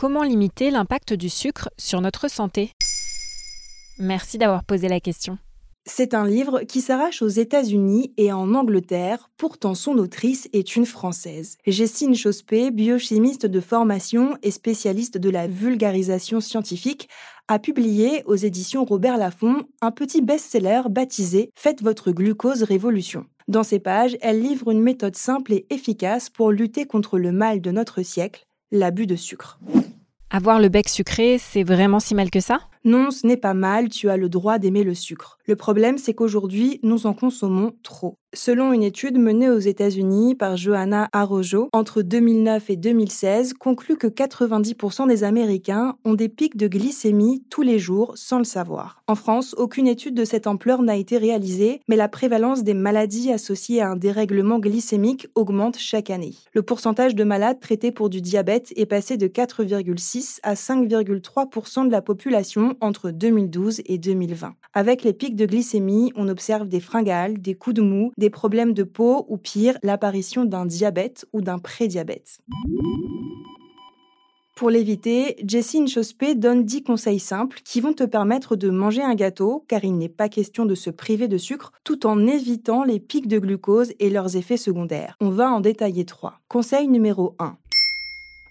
Comment limiter l'impact du sucre sur notre santé Merci d'avoir posé la question. C'est un livre qui s'arrache aux États-Unis et en Angleterre, pourtant son autrice est une Française. Jessine Chospé, biochimiste de formation et spécialiste de la vulgarisation scientifique, a publié aux éditions Robert Laffont un petit best-seller baptisé Faites votre glucose révolution. Dans ces pages, elle livre une méthode simple et efficace pour lutter contre le mal de notre siècle, l'abus de sucre. Avoir le bec sucré, c'est vraiment si mal que ça? Non, ce n'est pas mal, tu as le droit d'aimer le sucre. Le problème, c'est qu'aujourd'hui, nous en consommons trop. Selon une étude menée aux États-Unis par Johanna Arrojo entre 2009 et 2016, conclut que 90% des Américains ont des pics de glycémie tous les jours sans le savoir. En France, aucune étude de cette ampleur n'a été réalisée, mais la prévalence des maladies associées à un dérèglement glycémique augmente chaque année. Le pourcentage de malades traités pour du diabète est passé de 4,6 à 5,3% de la population entre 2012 et 2020. Avec les pics de glycémie, on observe des fringales, des coups de mou, des problèmes de peau ou pire, l'apparition d'un diabète ou d'un prédiabète. Pour l'éviter, Jessie Chospé donne 10 conseils simples qui vont te permettre de manger un gâteau, car il n'est pas question de se priver de sucre, tout en évitant les pics de glucose et leurs effets secondaires. On va en détailler 3. Conseil numéro 1.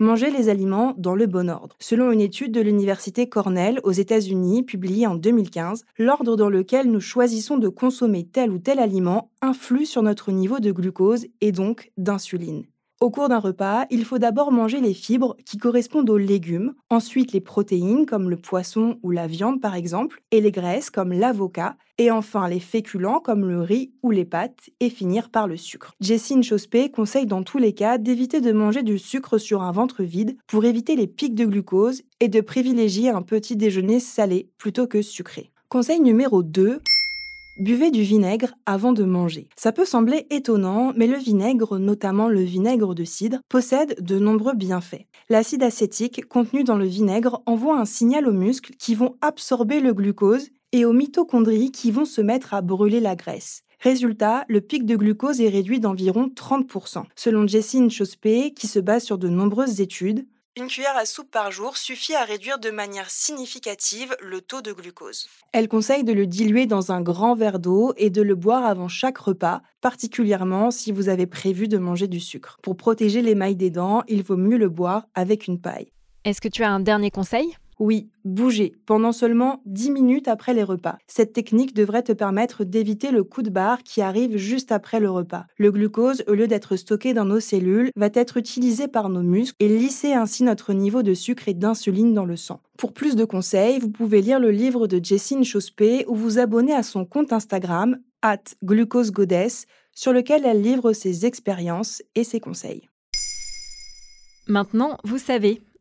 Manger les aliments dans le bon ordre. Selon une étude de l'université Cornell aux États-Unis publiée en 2015, l'ordre dans lequel nous choisissons de consommer tel ou tel aliment influe sur notre niveau de glucose et donc d'insuline. Au cours d'un repas, il faut d'abord manger les fibres qui correspondent aux légumes, ensuite les protéines comme le poisson ou la viande par exemple, et les graisses comme l'avocat, et enfin les féculents comme le riz ou les pâtes, et finir par le sucre. Jessine Chospé conseille dans tous les cas d'éviter de manger du sucre sur un ventre vide pour éviter les pics de glucose et de privilégier un petit déjeuner salé plutôt que sucré. Conseil numéro 2, Buvez du vinaigre avant de manger. Ça peut sembler étonnant, mais le vinaigre, notamment le vinaigre de cidre, possède de nombreux bienfaits. L'acide acétique contenu dans le vinaigre envoie un signal aux muscles qui vont absorber le glucose et aux mitochondries qui vont se mettre à brûler la graisse. Résultat, le pic de glucose est réduit d'environ 30%. Selon Jessine Chospé, qui se base sur de nombreuses études, une cuillère à soupe par jour suffit à réduire de manière significative le taux de glucose. Elle conseille de le diluer dans un grand verre d'eau et de le boire avant chaque repas, particulièrement si vous avez prévu de manger du sucre. Pour protéger l'émail des dents, il vaut mieux le boire avec une paille. Est-ce que tu as un dernier conseil? Oui, bouger pendant seulement 10 minutes après les repas. Cette technique devrait te permettre d'éviter le coup de barre qui arrive juste après le repas. Le glucose, au lieu d'être stocké dans nos cellules, va être utilisé par nos muscles et lisser ainsi notre niveau de sucre et d'insuline dans le sang. Pour plus de conseils, vous pouvez lire le livre de Jessine Chospé ou vous abonner à son compte Instagram, at glucosegoddess, sur lequel elle livre ses expériences et ses conseils. Maintenant, vous savez,